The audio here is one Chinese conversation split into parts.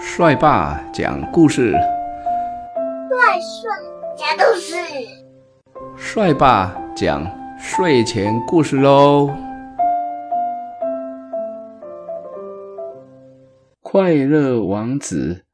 帅爸讲故事，帅帅讲故事，帅爸讲睡前故事喽。快乐王子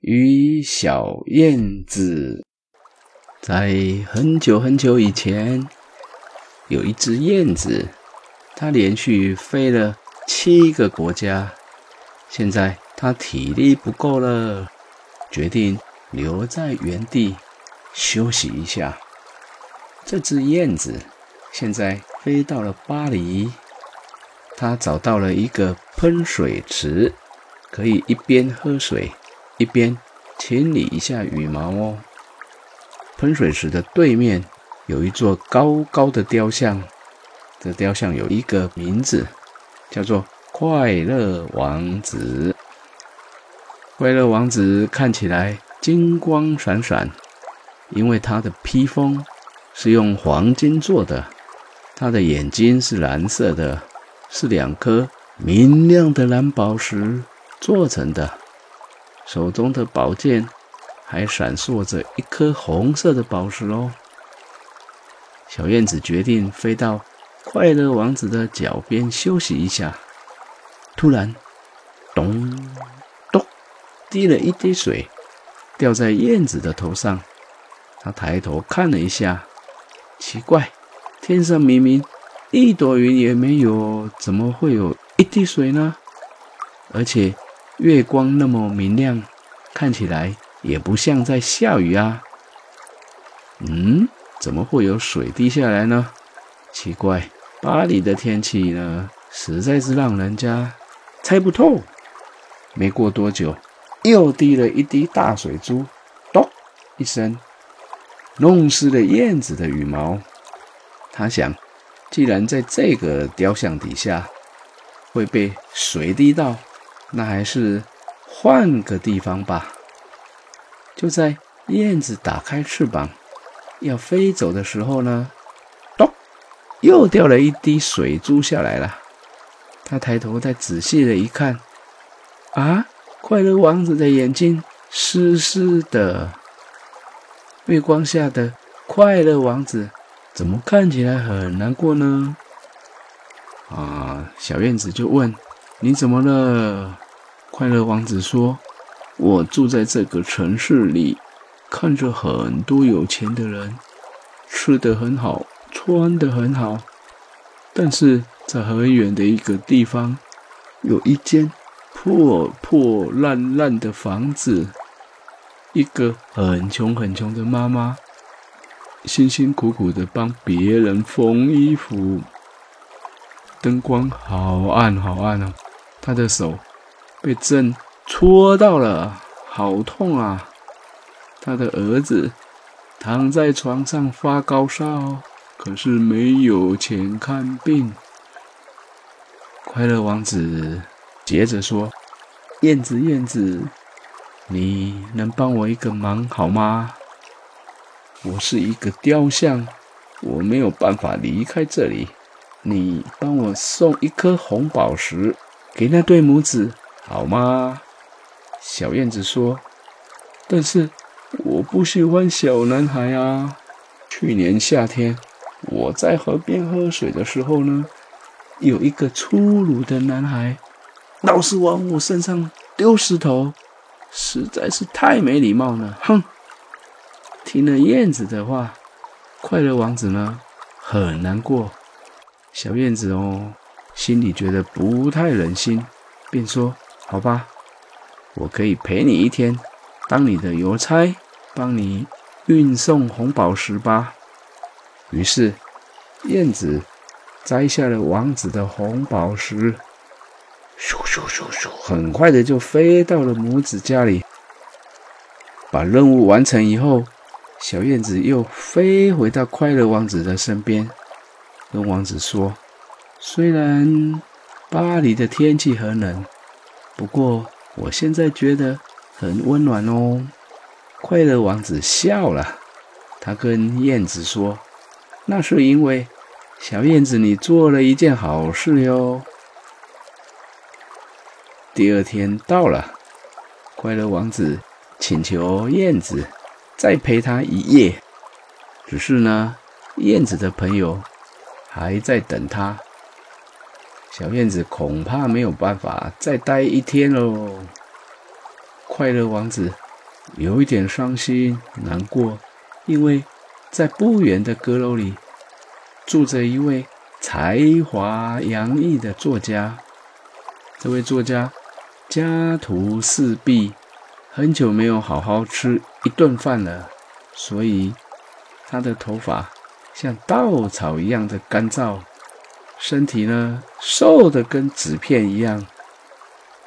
与小燕子，在很久很久以前，有一只燕子，它连续飞了七个国家，现在。他体力不够了，决定留在原地休息一下。这只燕子现在飞到了巴黎，它找到了一个喷水池，可以一边喝水一边清理一下羽毛哦。喷水池的对面有一座高高的雕像，这雕像有一个名字，叫做快乐王子。快乐王子看起来金光闪闪，因为他的披风是用黄金做的，他的眼睛是蓝色的，是两颗明亮的蓝宝石做成的，手中的宝剑还闪烁着一颗红色的宝石哦。小燕子决定飞到快乐王子的脚边休息一下，突然，咚！滴了一滴水，掉在燕子的头上。他抬头看了一下，奇怪，天上明明一朵云也没有，怎么会有一滴水呢？而且月光那么明亮，看起来也不像在下雨啊。嗯，怎么会有水滴下来呢？奇怪，巴黎的天气呢，实在是让人家猜不透。没过多久。又滴了一滴大水珠，咚一声，弄湿了燕子的羽毛。他想，既然在这个雕像底下会被水滴到，那还是换个地方吧。就在燕子打开翅膀要飞走的时候呢，咚，又掉了一滴水珠下来了。他抬头再仔细的一看，啊！快乐王子的眼睛湿湿的，月光下的快乐王子怎么看起来很难过呢？啊，小燕子就问：“你怎么了？”快乐王子说：“我住在这个城市里，看着很多有钱的人吃的很好，穿的很好，但是在很远的一个地方有一间。”破破烂烂的房子，一个很穷很穷的妈妈，辛辛苦苦的帮别人缝衣服，灯光好暗好暗哦，她的手被针戳到了，好痛啊！他的儿子躺在床上发高烧，可是没有钱看病。快乐王子。接着说：“燕子，燕子，你能帮我一个忙好吗？我是一个雕像，我没有办法离开这里。你帮我送一颗红宝石给那对母子好吗？”小燕子说：“但是我不喜欢小男孩啊。去年夏天我在河边喝水的时候呢，有一个粗鲁的男孩。”老是往我身上丢石头，实在是太没礼貌了！哼！听了燕子的话，快乐王子呢很难过。小燕子哦，心里觉得不太忍心，便说：“好吧，我可以陪你一天，当你的邮差，帮你运送红宝石吧。”于是，燕子摘下了王子的红宝石。咻咻咻咻，很快的就飞到了母子家里。把任务完成以后，小燕子又飞回到快乐王子的身边，跟王子说：“虽然巴黎的天气很冷，不过我现在觉得很温暖哦。”快乐王子笑了，他跟燕子说：“那是因为小燕子你做了一件好事哟。”第二天到了，快乐王子请求燕子再陪他一夜，只是呢，燕子的朋友还在等他。小燕子恐怕没有办法再待一天喽。快乐王子有一点伤心难过，因为在不远的阁楼里住着一位才华洋溢的作家。这位作家家徒四壁，很久没有好好吃一顿饭了，所以他的头发像稻草一样的干燥。身体呢，瘦的跟纸片一样，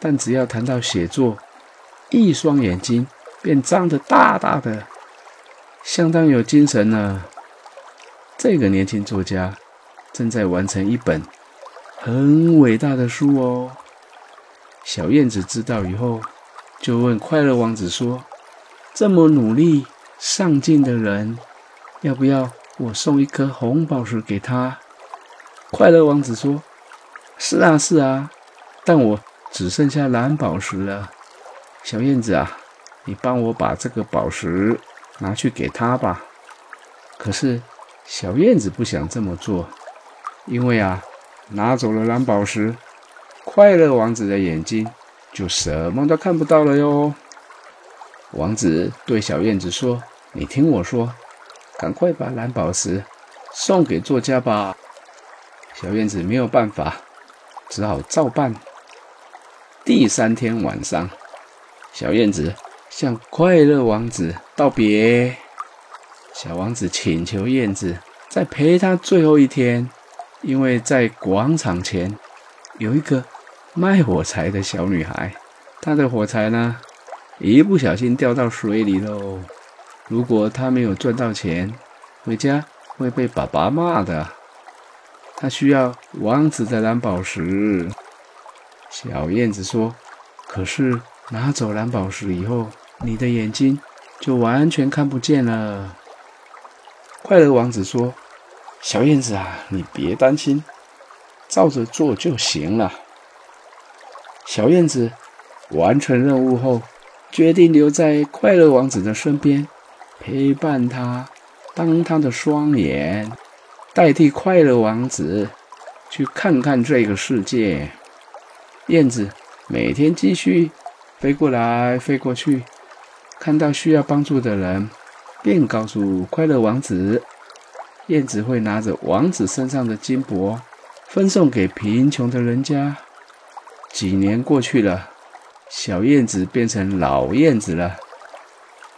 但只要谈到写作，一双眼睛便张得大大的，相当有精神呢。这个年轻作家正在完成一本很伟大的书哦。小燕子知道以后，就问快乐王子说：“这么努力上进的人，要不要我送一颗红宝石给他？”快乐王子说：“是啊，是啊，但我只剩下蓝宝石了。小燕子啊，你帮我把这个宝石拿去给他吧。”可是小燕子不想这么做，因为啊，拿走了蓝宝石，快乐王子的眼睛就什么都看不到了哟。王子对小燕子说：“你听我说，赶快把蓝宝石送给作家吧。”小燕子没有办法，只好照办。第三天晚上，小燕子向快乐王子道别。小王子请求燕子再陪他最后一天，因为在广场前有一个卖火柴的小女孩，她的火柴呢，一不小心掉到水里喽。如果她没有赚到钱，回家会被爸爸骂的。她需要王子的蓝宝石。小燕子说：“可是拿走蓝宝石以后，你的眼睛就完全看不见了。”快乐王子说：“小燕子啊，你别担心，照着做就行了。”小燕子完成任务后，决定留在快乐王子的身边，陪伴他，当他的双眼。代替快乐王子去看看这个世界。燕子每天继续飞过来飞过去，看到需要帮助的人，便告诉快乐王子。燕子会拿着王子身上的金箔，分送给贫穷的人家。几年过去了，小燕子变成老燕子了，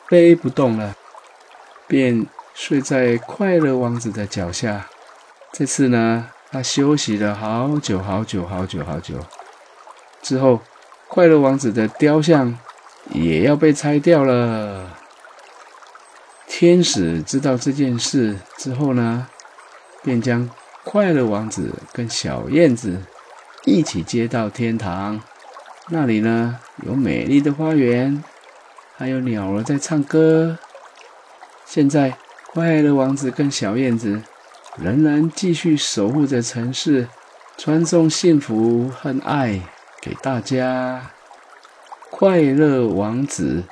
飞不动了，便。睡在快乐王子的脚下。这次呢，他休息了好久好久好久好久。之后，快乐王子的雕像也要被拆掉了。天使知道这件事之后呢，便将快乐王子跟小燕子一起接到天堂。那里呢，有美丽的花园，还有鸟儿在唱歌。现在。快乐王子跟小燕子仍然继续守护着城市，传送幸福和爱给大家。快乐王子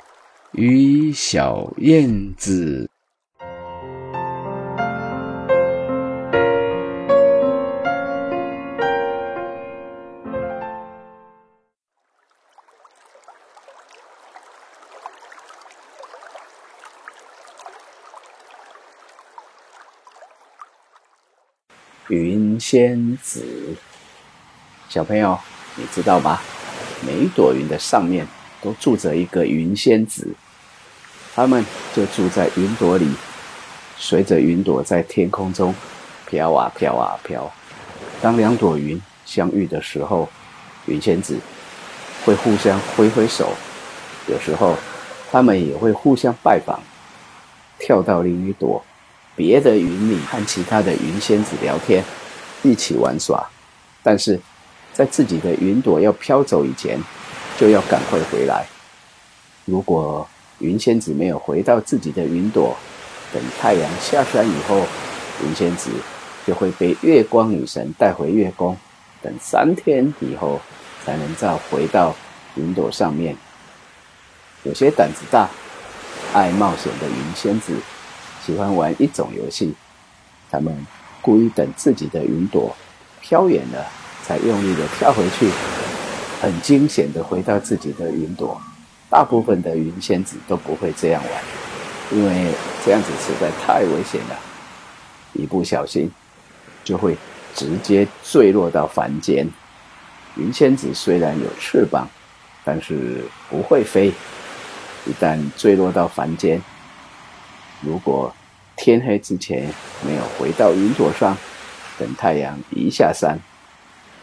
与小燕子。仙子，小朋友，你知道吗？每一朵云的上面都住着一个云仙子，他们就住在云朵里，随着云朵在天空中飘啊飘啊飘。当两朵云相遇的时候，云仙子会互相挥挥手，有时候他们也会互相拜访，跳到另一朵。别的云里和其他的云仙子聊天，一起玩耍，但是在自己的云朵要飘走以前，就要赶快回来。如果云仙子没有回到自己的云朵，等太阳下山以后，云仙子就会被月光女神带回月宫，等三天以后才能再回到云朵上面。有些胆子大、爱冒险的云仙子，喜欢玩一种游戏。他们故意等自己的云朵飘远了，才用力的跳回去，很惊险的回到自己的云朵。大部分的云仙子都不会这样玩，因为这样子实在太危险了，一不小心就会直接坠落到凡间。云仙子虽然有翅膀，但是不会飞。一旦坠落到凡间，如果天黑之前没有回到云朵上，等太阳一下山，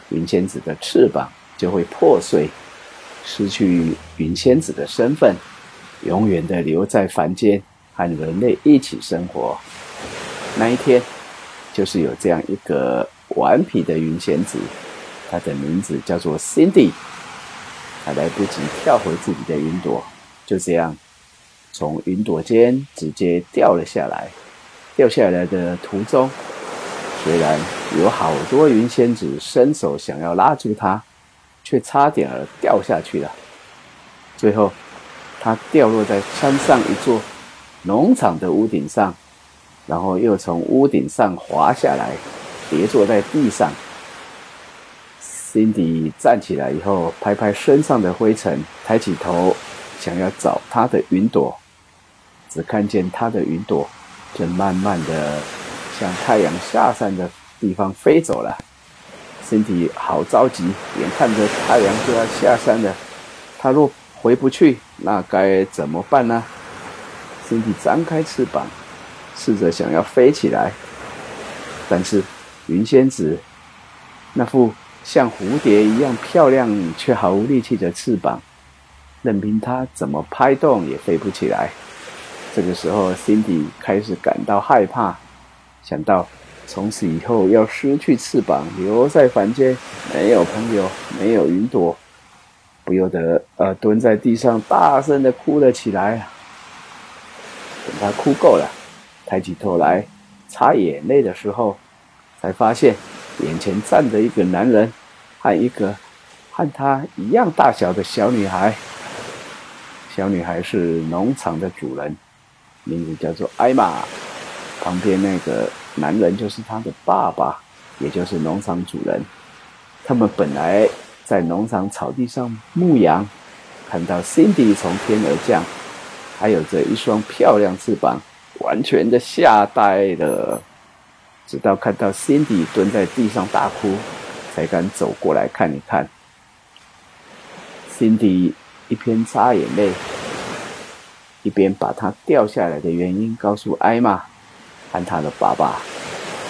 云仙子的翅膀就会破碎，失去云仙子的身份，永远的留在凡间和人类一起生活。那一天，就是有这样一个顽皮的云仙子，她的名字叫做 Cindy，她来不及跳回自己的云朵。就这样，从云朵间直接掉了下来。掉下来的途中，虽然有好多云仙子伸手想要拉住它，却差点儿掉下去了。最后，它掉落在山上一座农场的屋顶上，然后又从屋顶上滑下来，跌坐在地上。辛迪站起来以后，拍拍身上的灰尘，抬起头。想要找他的云朵，只看见他的云朵正慢慢的向太阳下山的地方飞走了。身体好着急，眼看着太阳就要下山了，他若回不去，那该怎么办呢？身体张开翅膀，试着想要飞起来，但是云仙子那副像蝴蝶一样漂亮却毫无力气的翅膀。任凭他怎么拍动也飞不起来。这个时候辛迪开始感到害怕，想到从此以后要失去翅膀，留在凡间，没有朋友，没有云朵，不由得呃蹲在地上，大声的哭了起来。等他哭够了，抬起头来擦眼泪的时候，才发现眼前站着一个男人和一个和他一样大小的小女孩。小女孩是农场的主人，名字叫做艾玛。旁边那个男人就是他的爸爸，也就是农场主人。他们本来在农场草地上牧羊，看到 Cindy 从天而降，还有着一双漂亮翅膀，完全的吓呆了。直到看到 Cindy 蹲在地上大哭，才敢走过来看一看。Cindy。一边擦眼泪，一边把他掉下来的原因告诉艾玛和他的爸爸。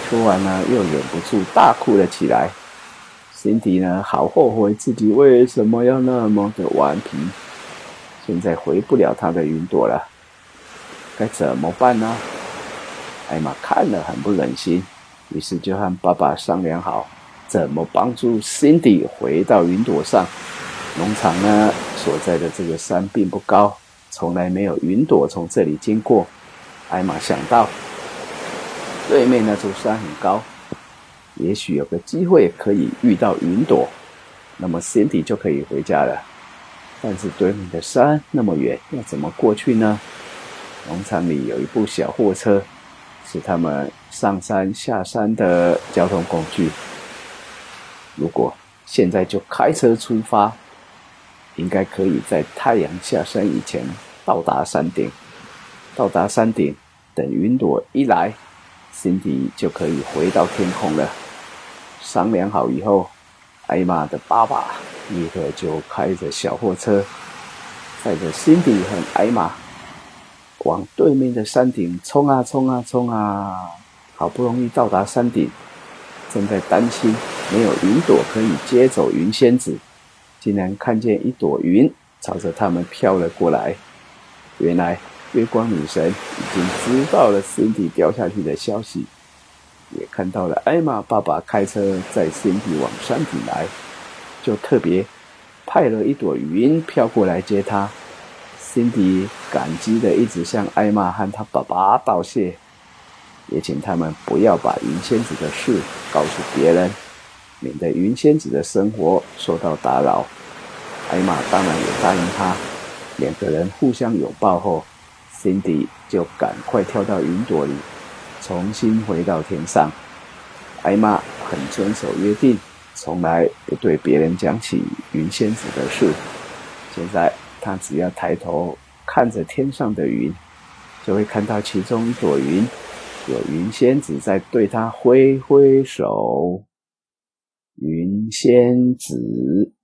说完呢，又忍不住大哭了起来。辛迪呢，好后悔自己为什么要那么的顽皮，现在回不了他的云朵了，该怎么办呢？艾玛看了很不忍心，于是就和爸爸商量好，怎么帮助辛迪回到云朵上。农场呢？所在的这个山并不高，从来没有云朵从这里经过。艾玛想到，对面那座山很高，也许有个机会可以遇到云朵，那么 Cindy 就可以回家了。但是对面的山那么远，要怎么过去呢？农场里有一部小货车，是他们上山下山的交通工具。如果现在就开车出发。应该可以在太阳下山以前到达山顶。到达山顶，等云朵一来，辛迪就可以回到天空了。商量好以后，艾玛的爸爸立刻就开着小货车，载着辛迪和艾玛往对面的山顶冲啊冲啊冲啊！好不容易到达山顶，正在担心没有云朵可以接走云仙子。竟然看见一朵云朝着他们飘了过来。原来月光女神已经知道了 Cindy 掉下去的消息，也看到了艾玛爸爸开车载 Cindy 往山顶来，就特别派了一朵云飘过来接他。Cindy 感激的一直向艾玛和他爸爸道谢，也请他们不要把云仙子的事告诉别人。免得云仙子的生活受到打扰，艾玛当然也答应他。两个人互相拥抱后，Cindy 就赶快跳到云朵里，重新回到天上。艾玛很遵守约定，从来不对别人讲起云仙子的事。现在她只要抬头看着天上的云，就会看到其中一朵云，有云仙子在对她挥挥手。云仙子。